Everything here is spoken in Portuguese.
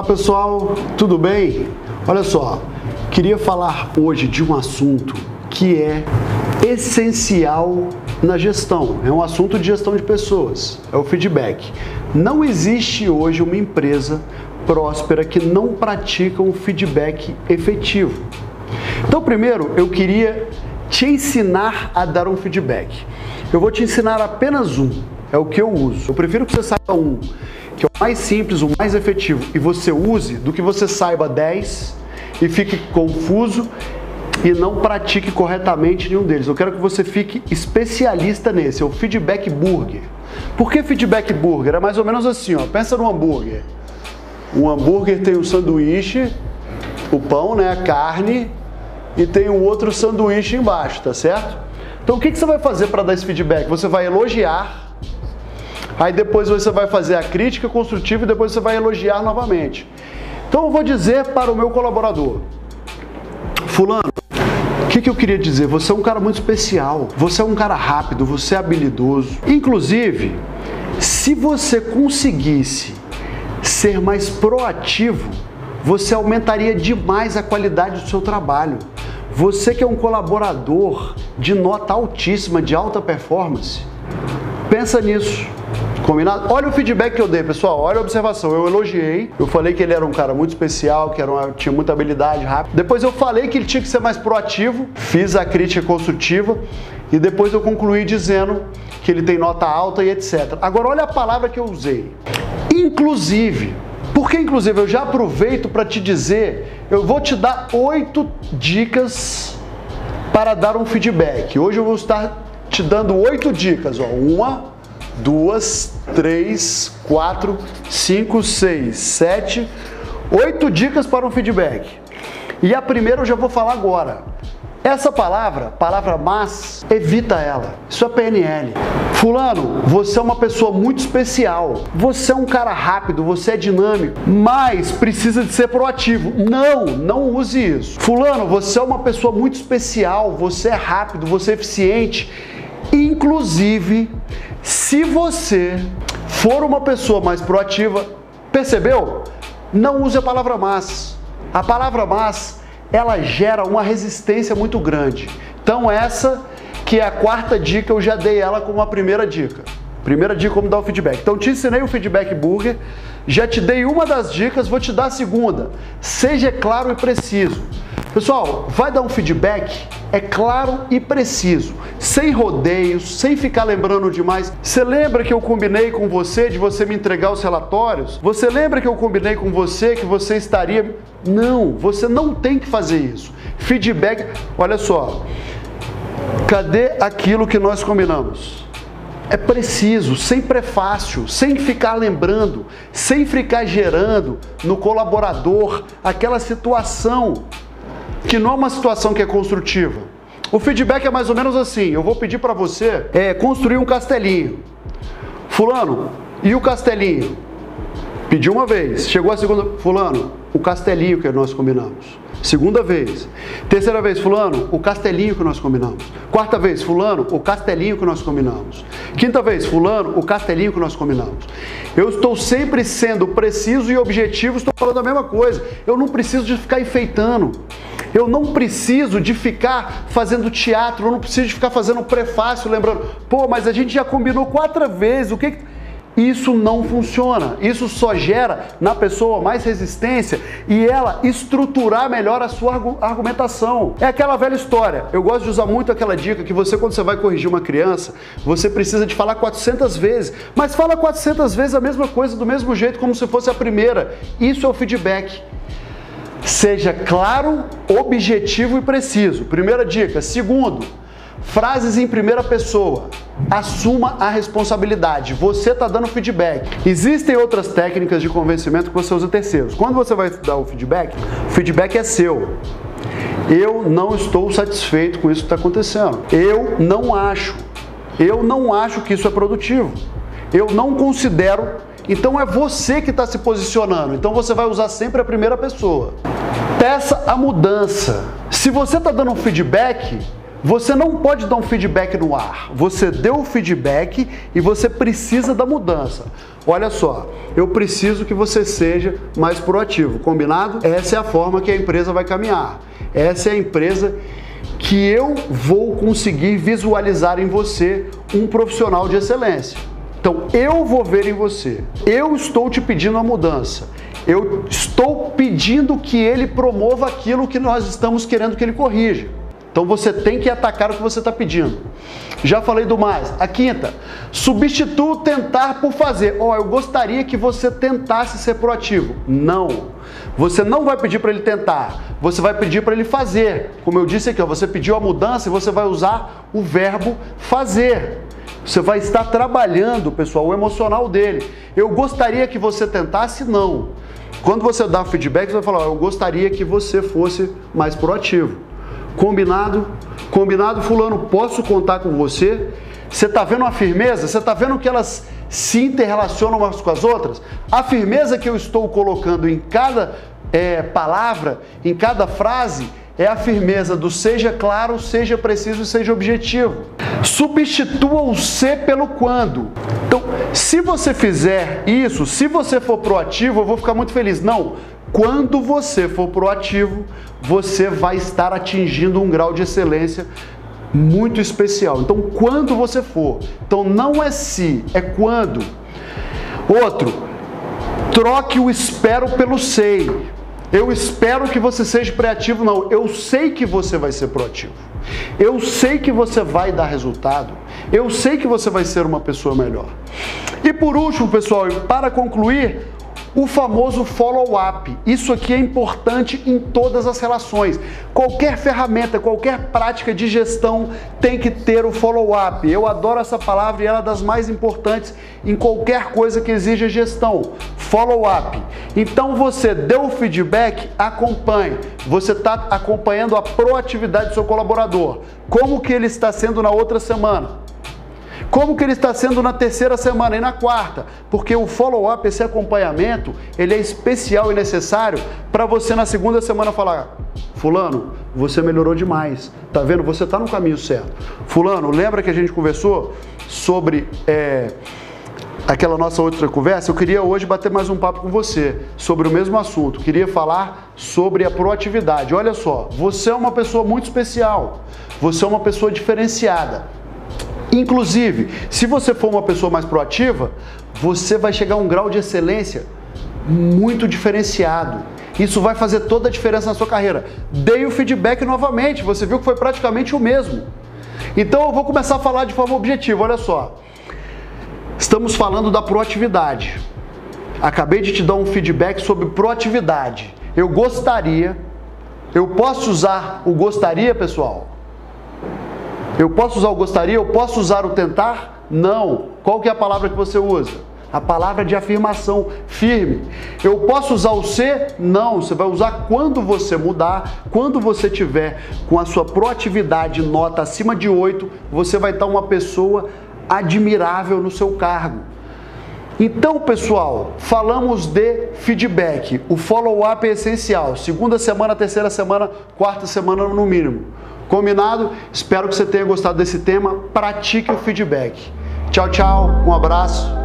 Olá pessoal, tudo bem? Olha só, queria falar hoje de um assunto que é essencial na gestão. É um assunto de gestão de pessoas, é o feedback. Não existe hoje uma empresa próspera que não pratica um feedback efetivo. Então, primeiro, eu queria te ensinar a dar um feedback. Eu vou te ensinar apenas um, é o que eu uso. Eu prefiro que você saiba um, que é o mais simples, o mais efetivo, e você use, do que você saiba 10 e fique confuso e não pratique corretamente nenhum deles. Eu quero que você fique especialista nesse, é o feedback burger. Por que feedback burger? É mais ou menos assim, ó. Pensa no hambúrguer. Um hambúrguer tem o um sanduíche, o pão, né, a carne, e tem um outro sanduíche embaixo, tá certo? Então o que, que você vai fazer para dar esse feedback? Você vai elogiar, aí depois você vai fazer a crítica construtiva e depois você vai elogiar novamente. Então eu vou dizer para o meu colaborador, fulano, o que, que eu queria dizer? Você é um cara muito especial, você é um cara rápido, você é habilidoso. Inclusive, se você conseguisse ser mais proativo, você aumentaria demais a qualidade do seu trabalho. Você que é um colaborador de nota altíssima, de alta performance, pensa nisso. Combinado? Olha o feedback que eu dei, pessoal. Olha a observação. Eu elogiei. Eu falei que ele era um cara muito especial, que era uma, tinha muita habilidade rápida. Depois eu falei que ele tinha que ser mais proativo. Fiz a crítica construtiva. E depois eu concluí dizendo que ele tem nota alta e etc. Agora olha a palavra que eu usei. Inclusive. Porque, inclusive, eu já aproveito para te dizer, eu vou te dar oito dicas para dar um feedback. Hoje eu vou estar te dando oito dicas. Ó. Uma, duas, três, quatro, cinco, seis, sete, oito dicas para um feedback. E a primeira eu já vou falar agora. Essa palavra, palavra mas, evita ela. Isso é PNL. Fulano, você é uma pessoa muito especial. Você é um cara rápido, você é dinâmico, mas precisa de ser proativo. Não, não use isso. Fulano, você é uma pessoa muito especial, você é rápido, você é eficiente. Inclusive, se você for uma pessoa mais proativa, percebeu? Não use a palavra mas. A palavra mas ela gera uma resistência muito grande. Então essa que é a quarta dica, eu já dei ela como a primeira dica. Primeira dica como dar o feedback. Então te ensinei o feedback burger, já te dei uma das dicas, vou te dar a segunda. Seja claro e preciso. Pessoal, vai dar um feedback? É claro e preciso, sem rodeios, sem ficar lembrando demais. Você lembra que eu combinei com você de você me entregar os relatórios? Você lembra que eu combinei com você que você estaria. Não, você não tem que fazer isso. Feedback, olha só. Cadê aquilo que nós combinamos? É preciso, sem prefácio, sem ficar lembrando, sem ficar gerando no colaborador aquela situação que não é uma situação que é construtiva. O feedback é mais ou menos assim: eu vou pedir para você é, construir um castelinho. Fulano, e o castelinho? Pediu uma vez, chegou a segunda. Fulano, o castelinho que nós combinamos. Segunda vez. Terceira vez, fulano, o castelinho que nós combinamos. Quarta vez, fulano, o castelinho que nós combinamos. Quinta vez, fulano, o castelinho que nós combinamos. Eu estou sempre sendo preciso e objetivo, estou falando a mesma coisa. Eu não preciso de ficar enfeitando. Eu não preciso de ficar fazendo teatro, eu não preciso de ficar fazendo prefácio, lembrando, pô, mas a gente já combinou quatro vezes, o que. Isso não funciona. Isso só gera na pessoa mais resistência e ela estruturar melhor a sua argumentação. É aquela velha história. Eu gosto de usar muito aquela dica que você, quando você vai corrigir uma criança, você precisa de falar 400 vezes, mas fala 400 vezes a mesma coisa do mesmo jeito, como se fosse a primeira. Isso é o feedback. Seja claro, objetivo e preciso. Primeira dica. Segundo, frases em primeira pessoa. Assuma a responsabilidade. Você está dando feedback. Existem outras técnicas de convencimento que você usa terceiros. Quando você vai dar o feedback, o feedback é seu. Eu não estou satisfeito com isso que está acontecendo. Eu não acho. Eu não acho que isso é produtivo. Eu não considero então é você que está se posicionando. Então você vai usar sempre a primeira pessoa. Peça a mudança. Se você está dando um feedback, Você não pode dar um feedback no ar. Você deu o feedback e você precisa da mudança. Olha só, eu preciso que você seja mais proativo, combinado? Essa é a forma que a empresa vai caminhar. Essa é a empresa que eu vou conseguir visualizar em você um profissional de excelência. Então, eu vou ver em você. Eu estou te pedindo a mudança. Eu estou pedindo que ele promova aquilo que nós estamos querendo que ele corrija. Então você tem que atacar o que você está pedindo. Já falei do mais. A quinta, substitua tentar por fazer. Ó, oh, eu gostaria que você tentasse ser proativo. Não. Você não vai pedir para ele tentar, você vai pedir para ele fazer. Como eu disse aqui, ó, você pediu a mudança e você vai usar o verbo fazer. Você vai estar trabalhando, pessoal, o emocional dele. Eu gostaria que você tentasse, não. Quando você dá feedback, você vai falar: Eu gostaria que você fosse mais proativo. Combinado? Combinado, Fulano, posso contar com você? Você está vendo a firmeza? Você está vendo que elas se interrelacionam umas com as outras? A firmeza que eu estou colocando em cada é, palavra, em cada frase, é a firmeza do seja claro, seja preciso e seja objetivo. Substitua o ser pelo quando. Então, se você fizer isso, se você for proativo, eu vou ficar muito feliz. Não, quando você for proativo, você vai estar atingindo um grau de excelência muito especial. Então, quando você for. Então, não é se, é quando. Outro, troque o espero pelo sei. Eu espero que você seja proativo, não. Eu sei que você vai ser proativo. Eu sei que você vai dar resultado. Eu sei que você vai ser uma pessoa melhor. E por último, pessoal, para concluir, o famoso follow-up. Isso aqui é importante em todas as relações. Qualquer ferramenta, qualquer prática de gestão tem que ter o follow-up. Eu adoro essa palavra e ela é das mais importantes em qualquer coisa que exija gestão. Follow-up. Então você deu o feedback, acompanhe. Você está acompanhando a proatividade do seu colaborador. Como que ele está sendo na outra semana? Como que ele está sendo na terceira semana e na quarta? Porque o follow-up, esse acompanhamento, ele é especial e necessário para você na segunda semana falar: Fulano, você melhorou demais. Tá vendo? Você está no caminho certo. Fulano, lembra que a gente conversou sobre é, aquela nossa outra conversa? Eu queria hoje bater mais um papo com você sobre o mesmo assunto. Queria falar sobre a proatividade. Olha só, você é uma pessoa muito especial. Você é uma pessoa diferenciada. Inclusive, se você for uma pessoa mais proativa, você vai chegar a um grau de excelência muito diferenciado. Isso vai fazer toda a diferença na sua carreira. Dei o feedback novamente, você viu que foi praticamente o mesmo. Então eu vou começar a falar de forma objetiva, olha só. Estamos falando da proatividade. Acabei de te dar um feedback sobre proatividade. Eu gostaria, eu posso usar o gostaria, pessoal? Eu posso usar o gostaria? Eu posso usar o tentar? Não. Qual que é a palavra que você usa? A palavra de afirmação firme. Eu posso usar o ser? Não. Você vai usar quando você mudar, quando você tiver com a sua proatividade nota acima de 8, você vai estar uma pessoa admirável no seu cargo. Então, pessoal, falamos de feedback. O follow-up é essencial. Segunda semana, terceira semana, quarta semana no mínimo. Combinado? Espero que você tenha gostado desse tema. Pratique o feedback. Tchau, tchau. Um abraço.